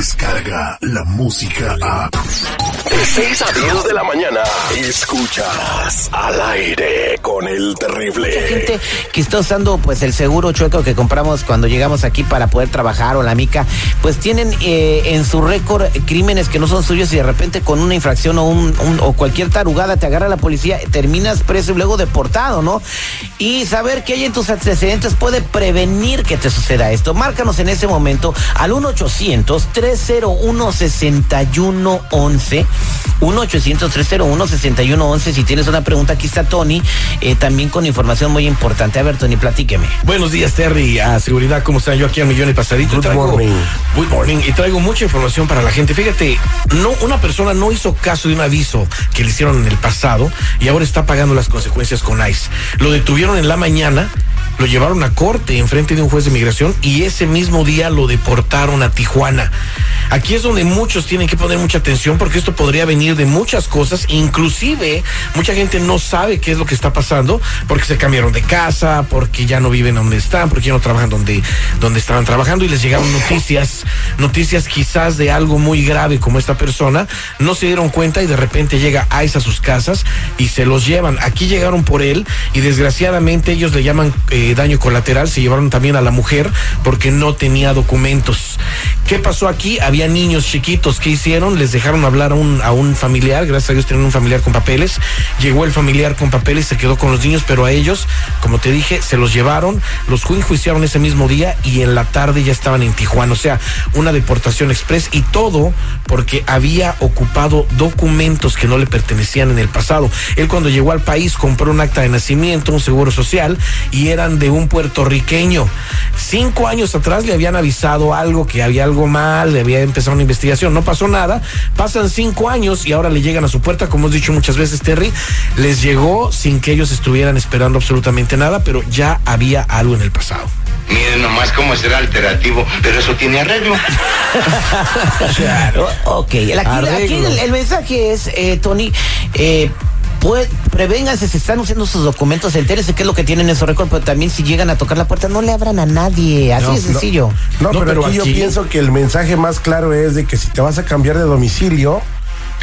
llega la música a... De 6 a 10 de la mañana, escuchas al aire con el terrible. Mucha gente que está usando pues el seguro chueco que compramos cuando llegamos aquí para poder trabajar o la mica, pues tienen eh, en su récord crímenes que no son suyos y de repente con una infracción o, un, un- o cualquier tarugada te agarra la policía, terminas preso y luego deportado, ¿no? Y saber qué hay en tus antecedentes puede prevenir que te suceda esto. Márcanos en ese momento al 1-800-301-6111. 1-800-301-6111. Si tienes una pregunta, aquí está Tony, eh, también con información muy importante. A ver, Tony, platíqueme. Buenos días, Terry. A seguridad, ¿cómo están? Yo aquí a Millón y Pasadito. Good traigo, morning. Good morning. Y traigo mucha información para la gente. Fíjate, no, una persona no hizo caso de un aviso que le hicieron en el pasado y ahora está pagando las consecuencias con ICE. Lo detuvieron en la mañana. Lo llevaron a corte en frente de un juez de migración y ese mismo día lo deportaron a Tijuana. Aquí es donde muchos tienen que poner mucha atención porque esto podría venir de muchas cosas, inclusive mucha gente no sabe qué es lo que está pasando porque se cambiaron de casa, porque ya no viven donde están, porque ya no trabajan donde, donde estaban trabajando y les llegaron noticias, noticias quizás de algo muy grave como esta persona, no se dieron cuenta y de repente llega ICE a sus casas y se los llevan. Aquí llegaron por él y desgraciadamente ellos le llaman eh, daño colateral, se llevaron también a la mujer porque no tenía documentos. ¿Qué pasó aquí? Había niños chiquitos. ¿Qué hicieron? Les dejaron hablar a un, a un familiar. Gracias a Dios tenían un familiar con papeles. Llegó el familiar con papeles, se quedó con los niños, pero a ellos, como te dije, se los llevaron, los enjuiciaron ese mismo día y en la tarde ya estaban en Tijuana. O sea, una deportación express y todo porque había ocupado documentos que no le pertenecían en el pasado. Él cuando llegó al país compró un acta de nacimiento, un seguro social y eran de un puertorriqueño. Cinco años atrás le habían avisado algo, que había algo mal, le había empezado una investigación, no pasó nada. Pasan cinco años y ahora le llegan a su puerta, como hemos dicho muchas veces, Terry, les llegó sin que ellos estuvieran esperando absolutamente nada, pero ya había algo en el pasado. Miren nomás cómo será alternativo, pero eso tiene arreglo. O- ok, el- aquí, Arreglo. aquí el, el mensaje es, eh, Tony, eh, pue- prevénganse si están usando sus documentos, entérese qué es lo que tienen en su récord, pero también si llegan a tocar la puerta, no le abran a nadie, así No, de sencillo. No, No, pero, pero aquí, aquí- yo pienso que el mensaje más claro es de que si te vas a cambiar de domicilio,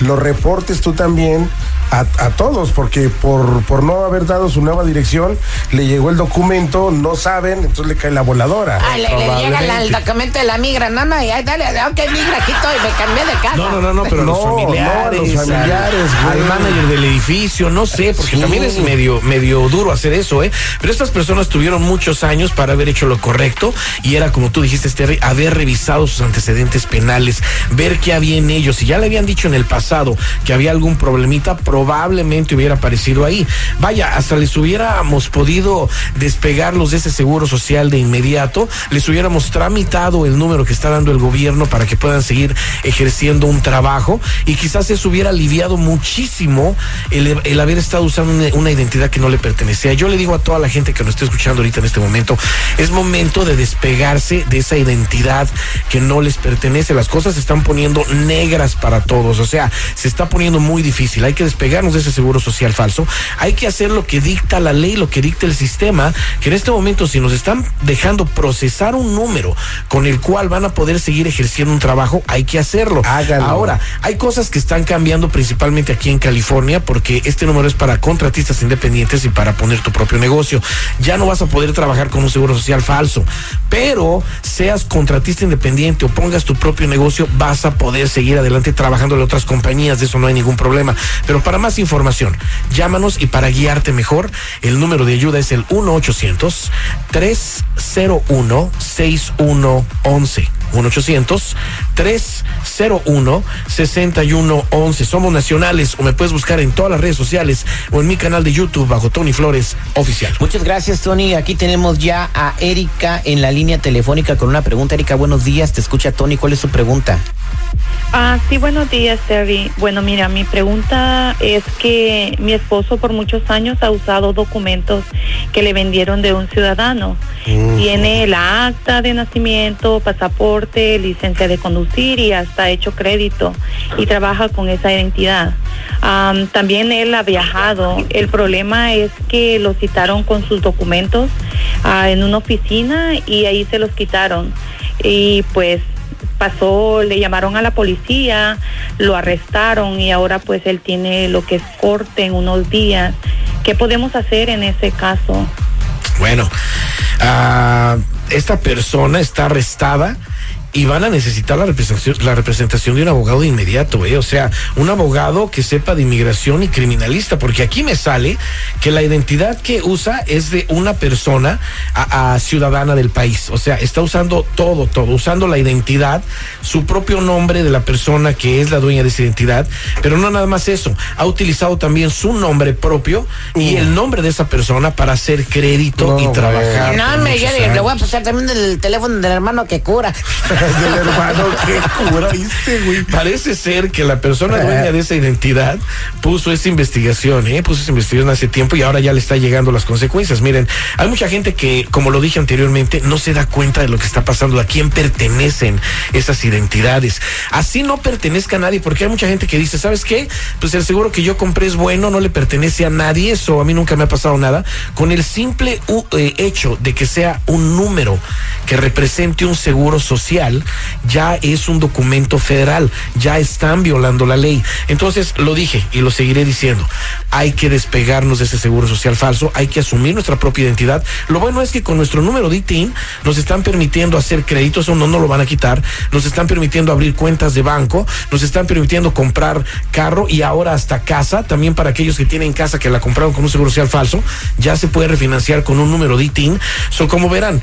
lo reportes tú también a, a todos, porque por, por no haber dado su nueva dirección, le llegó el documento, no saben, entonces le cae la voladora. Ay, le, le llega la- el documento de la migra, no, no, y ay, dale, ok, migra, aquí estoy, me cambié de casa. No, no, no, no, pero No, los familiares, no, los familiares, al, manager del edificio, no sé, porque Sí. también es medio, medio duro hacer eso, ¿eh? Pero estas personas tuvieron muchos años para haber hecho lo correcto y era como tú dijiste, Terry, haber revisado sus antecedentes penales, ver qué había en ellos. Si ya le habían dicho en el pasado que había algún problemita, probablemente hubiera aparecido ahí. Vaya, hasta les hubiéramos podido despegarlos de ese seguro social de inmediato, les hubiéramos tramitado el número que está dando el gobierno para que puedan seguir ejerciendo un trabajo y quizás eso hubiera aliviado muchísimo el, haber estado usando una, una identidad que no le pertenecía. Yo le digo a toda la gente que nos esté escuchando ahorita en este momento, es momento de despegarse de esa identidad que no les pertenece. Las cosas se están poniendo negras para todos, o sea, se está poniendo muy difícil. Hay que despegarnos de ese seguro social falso. Hay que hacer lo que dicta la ley, lo que dicta el sistema, que en este momento si nos están dejando procesar un número con el cual van a poder seguir ejerciendo un trabajo, hay que hacerlo. Háganlo. Ahora, hay cosas que están cambiando principalmente aquí en California porque este número es para contratistas independientes y para poner tu propio negocio. Ya no vas a poder trabajar con un seguro social falso, pero seas contratista independiente o pongas tu propio negocio, vas a poder seguir adelante trabajando en otras compañías, de eso no hay ningún problema. Pero para más información, llámanos y para guiarte mejor, el número de ayuda es el 1 800 301 6111 1-800-301-6111. Somos nacionales o me puedes buscar en todas las redes sociales o en mi canal de YouTube bajo Tony Flores Oficial. Muchas gracias, Tony. Aquí tenemos ya a Erika en la línea telefónica con una pregunta. Erika, buenos días. Te escucha Tony. ¿Cuál es su pregunta? Ah, sí, buenos días, Terry. Bueno, mira, mi pregunta es que mi esposo por muchos años ha usado documentos que le vendieron de un ciudadano. Tiene la acta de nacimiento, pasaporte, licencia de conducir y hasta hecho crédito y trabaja con esa identidad. Am, también él ha viajado. El problema es que lo citaron con sus documentos ah, en una oficina y ahí se los quitaron. Y pues pasó, le llamaron a la policía, lo arrestaron y ahora pues él tiene lo que es corte en unos días. ¿Qué podemos hacer en ese caso? Bueno, ah, esta persona está arrestada y van a necesitar la representación, la representación de un abogado de inmediato, ¿eh? o sea, un abogado que sepa de inmigración y criminalista, porque aquí me sale que la identidad que usa es de una persona a, a ciudadana del país, o sea, está usando todo, todo, usando la identidad, su propio nombre de la persona que es la dueña de esa identidad, pero no nada más eso, ha utilizado también su nombre propio y el nombre de esa persona para hacer crédito No, y trabajar. No, me yo le voy a pasar también el teléfono del hermano que cura. Del hermano, qué cura, ¿viste, güey? Parece ser que la persona dueña de esa identidad puso esa investigación, ¿eh? puso esa investigación hace tiempo y ahora ya le está llegando las consecuencias. Miren, hay mucha gente que, como lo dije anteriormente, no se da cuenta de lo que está pasando, a quién pertenecen esas identidades. Así no pertenezca a nadie, porque hay mucha gente que dice, ¿sabes qué? Pues el seguro que yo compré es bueno, no le pertenece a nadie, eso a mí nunca me ha pasado nada. Con el simple eh, hecho de que sea un número que represente un seguro social, ya es un documento federal, ya están violando la ley. Entonces, lo dije y lo seguiré diciendo, hay que despegarnos de ese seguro social falso, hay que asumir nuestra propia identidad. Lo bueno es que con nuestro número de ITIN nos están permitiendo hacer créditos, o no nos lo van a quitar, nos están permitiendo abrir cuentas de banco, nos están permitiendo comprar carro y ahora hasta casa, también para aquellos que tienen casa que la compraron con un seguro social falso, ya se puede refinanciar con un número de ITIN. Como verán,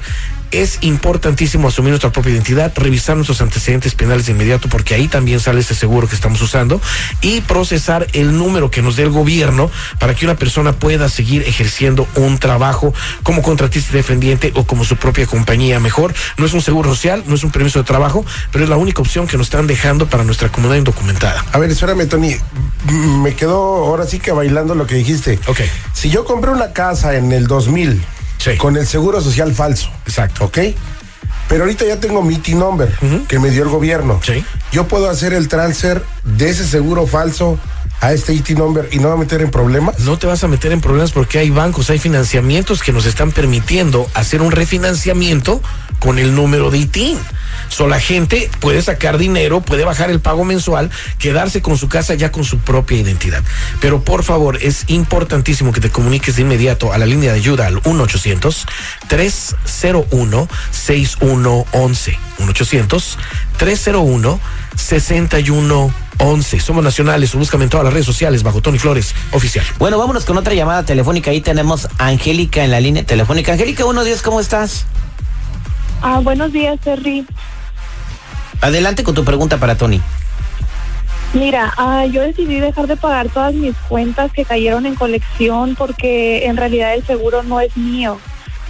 es importantísimo asumir nuestra propia identidad, revisar nuestros antecedentes penales de inmediato, porque ahí también sale ese seguro que estamos usando, y procesar el número que nos dé el gobierno para que una persona pueda seguir ejerciendo un trabajo como contratista independiente o como su propia compañía. Mejor, no es un seguro social, no es un permiso de trabajo, pero es la única opción que nos están dejando para nuestra comunidad indocumentada. A ver, espérame, Tony. Mm, Me quedó ahora sí que bailando lo que dijiste. Ok. Si yo compré una casa en el 2000 Sí. con el seguro social falso, Exacto. ¿ok? Pero ahorita ya tengo mi T number Ujú. que me dio el gobierno. Sí. Yo puedo hacer el transfer de ese seguro falso a este IT number y no va a meter en problemas. No te vas a meter en problemas porque hay bancos, hay financiamientos que nos están permitiendo hacer un refinanciamiento con el número de ITIN. So, la gente puede sacar dinero, puede bajar el pago mensual, quedarse con su casa ya con su propia identidad. Pero por favor, es importantísimo que te comuniques de inmediato a la línea de ayuda al 1-800-301-6111. 1-800-301-6111. Somos nacionales, búscame en todas las redes sociales bajo Tony Flores Oficial. Bueno, vámonos con otra llamada telefónica. Ahí tenemos a Angélica en la línea telefónica. Angélica, buenos días, ¿cómo estás? Ah, buenos días, Terry. Adelante con tu pregunta para Tony. Mira, ah, yo decidí dejar de pagar todas mis cuentas que cayeron en colección porque en realidad el seguro no es mío.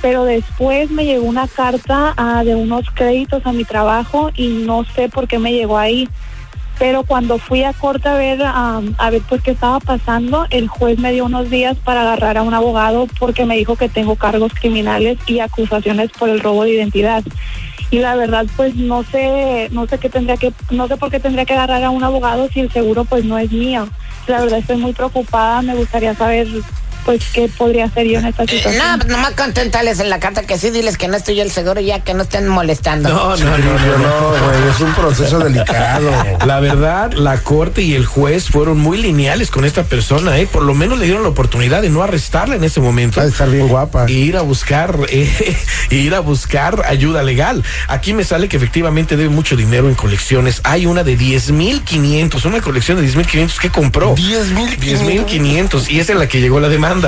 Pero después me llegó una carta ah, de unos créditos a mi trabajo y no sé por qué me llegó ahí. Pero cuando fui a corte a ver, ah, a ver pues qué estaba pasando, el juez me dio unos días para agarrar a un abogado porque me dijo que tengo cargos criminales y acusaciones por el robo de identidad. Y la verdad pues no sé no sé qué tendría que no sé por qué tendría que agarrar a un abogado si el seguro pues no es mío. La verdad estoy muy preocupada me gustaría saber pues qué podría hacer yo en esta situación No, pues nomás conténtales en la carta que sí, diles que no estoy yo el seguro ya, que no estén molestando. No, no, No, no, güey, es un proceso delicado. La verdad, la corte y el juez fueron muy lineales con esta persona, ¿eh? Por lo menos le dieron la oportunidad de no arrestarla en ese momento. Va a estar bien guapa. E ir a buscar, eh, ir a buscar ayuda legal. Aquí me sale que efectivamente debe mucho dinero en colecciones. Hay una de 10.500, una colección de 10.500 que compró. 10,500. 10.500 y esa es la que llegó la demanda.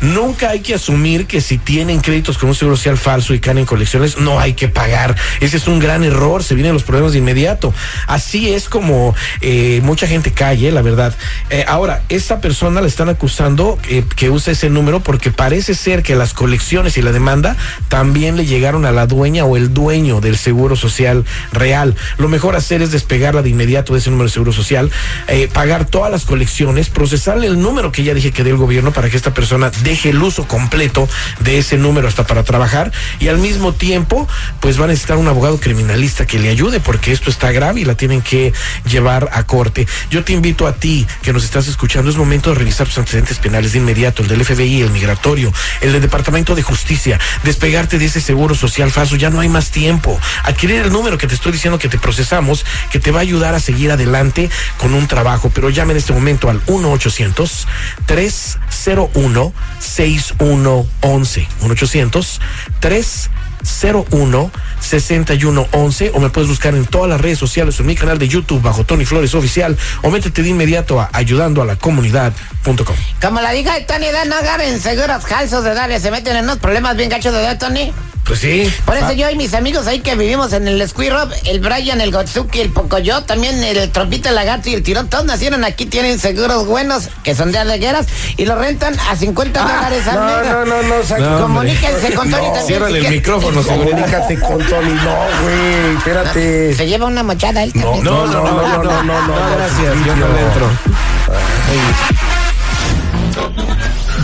Nunca hay que asumir que si tienen créditos con un seguro social falso y caen en colecciones, no hay que pagar. Ese es un gran error, se vienen los problemas de inmediato. Así es como eh, mucha gente cae, la verdad. Eh, ahora, esta persona la están acusando eh, que usa ese número porque parece ser que las colecciones y la demanda también le llegaron a la dueña o el dueño del seguro social real. Lo mejor hacer es despegarla de inmediato de ese número de seguro social, eh, pagar todas las colecciones, procesarle el número que ya dije que dé el gobierno para que esta persona deje el uso completo de ese número hasta para trabajar y al mismo tiempo pues va a necesitar un abogado criminalista que le ayude porque esto está grave y la tienen que llevar a corte. Yo te invito a ti que nos estás escuchando, es momento de revisar tus antecedentes penales de inmediato, el del FBI, el migratorio, el del Departamento de Justicia, despegarte de ese seguro social falso, ya no hay más tiempo. Adquirir el número que te estoy diciendo que te procesamos, que te va a ayudar a seguir adelante con un trabajo, pero llame en este momento al 1 800 301 6111 1 800 301 6111 o me puedes buscar en todas las redes sociales en mi canal de YouTube bajo Tony Flores Oficial o métete de inmediato a ayudando a la comunidad.com. Como la diga de Tony, de no agarren seguros falsos de darle, se meten en unos problemas bien gachos de dar, Tony. Pues sí. Por eso yo y mis amigos ahí que vivimos en el Squirrel, el Brian, el Gotsuki, el Pocoyo, también el Trompito, el Lagarto y el Tirón, todos nacieron aquí, tienen seguros buenos, que son de alegueras, y lo rentan a 50 dólares al No, mes. no, no, no, saque- No, Comuníquense con Tony también. Ciérrale si el micrófono, Comunícate con Tony. No, güey, espérate. Se lleva una mochada él también. No, no, no, no, no, no, no, gracias, yo no le entro.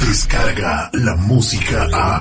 Descarga la música a.